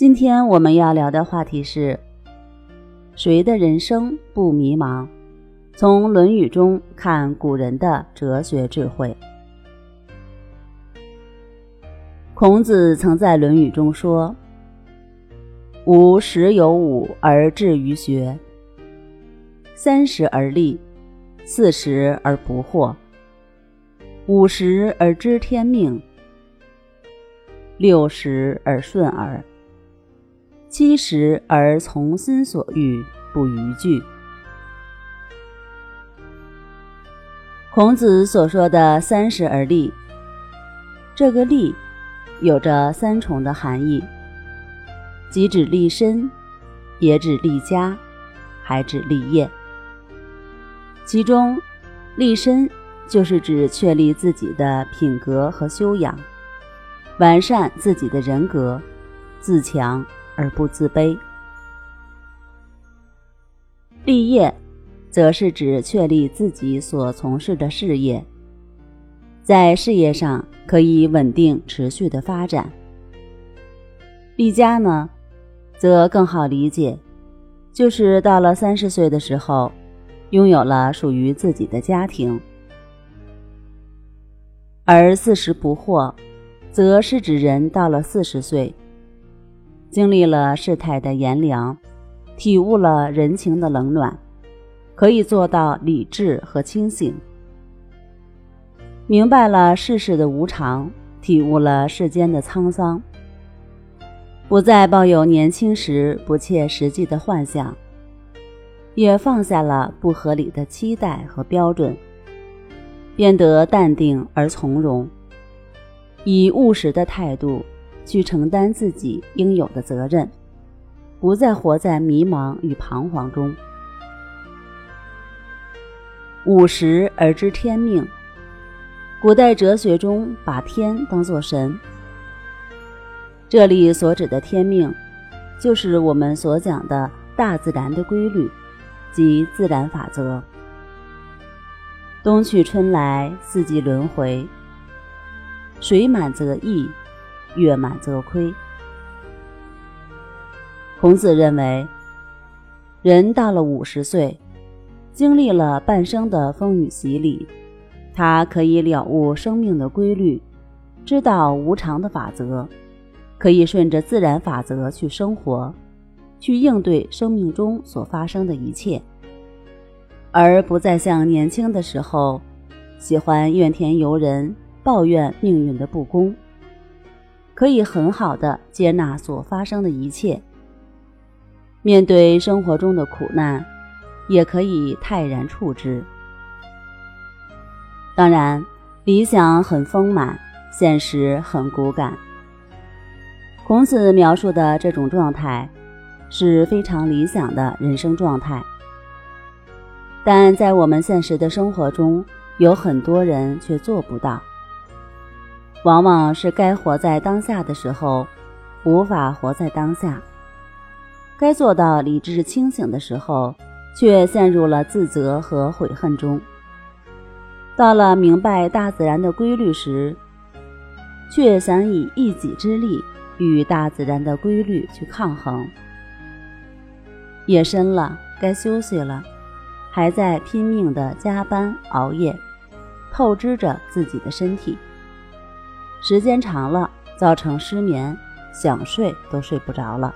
今天我们要聊的话题是：谁的人生不迷茫？从《论语》中看古人的哲学智慧。孔子曾在《论语》中说：“吾十有五而志于学，三十而立，四十而不惑，五十而知天命，六十而顺耳。”七十而从心所欲，不逾矩。孔子所说的“三十而立”，这个“立”有着三重的含义，即指立身，也指立家，还指立业。其中，立身就是指确立自己的品格和修养，完善自己的人格，自强。而不自卑。立业，则是指确立自己所从事的事业，在事业上可以稳定持续的发展。立家呢，则更好理解，就是到了三十岁的时候，拥有了属于自己的家庭。而四十不惑，则是指人到了四十岁。经历了世态的炎凉，体悟了人情的冷暖，可以做到理智和清醒，明白了世事的无常，体悟了世间的沧桑，不再抱有年轻时不切实际的幻想，也放下了不合理的期待和标准，变得淡定而从容，以务实的态度。去承担自己应有的责任，不再活在迷茫与彷徨中。五十而知天命，古代哲学中把天当作神。这里所指的天命，就是我们所讲的大自然的规律，及自然法则。冬去春来，四季轮回，水满则溢。月满则亏。孔子认为，人到了五十岁，经历了半生的风雨洗礼，他可以了悟生命的规律，知道无常的法则，可以顺着自然法则去生活，去应对生命中所发生的一切，而不再像年轻的时候，喜欢怨天尤人，抱怨命运的不公。可以很好的接纳所发生的一切，面对生活中的苦难，也可以泰然处之。当然，理想很丰满，现实很骨感。孔子描述的这种状态是非常理想的人生状态，但在我们现实的生活中，有很多人却做不到。往往是该活在当下的时候，无法活在当下；该做到理智清醒的时候，却陷入了自责和悔恨中。到了明白大自然的规律时，却想以一己之力与大自然的规律去抗衡。夜深了，该休息了，还在拼命的加班熬夜，透支着自己的身体。时间长了，造成失眠，想睡都睡不着了。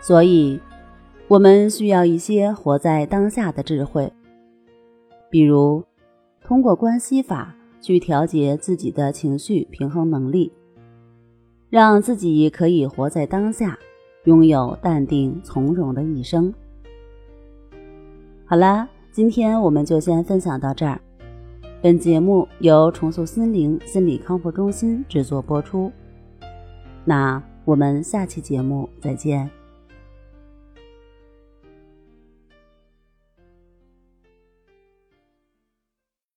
所以，我们需要一些活在当下的智慧，比如通过关系法去调节自己的情绪平衡能力，让自己可以活在当下，拥有淡定从容的一生。好啦，今天我们就先分享到这儿。本节目由重塑心灵心理康复中心制作播出。那我们下期节目再见。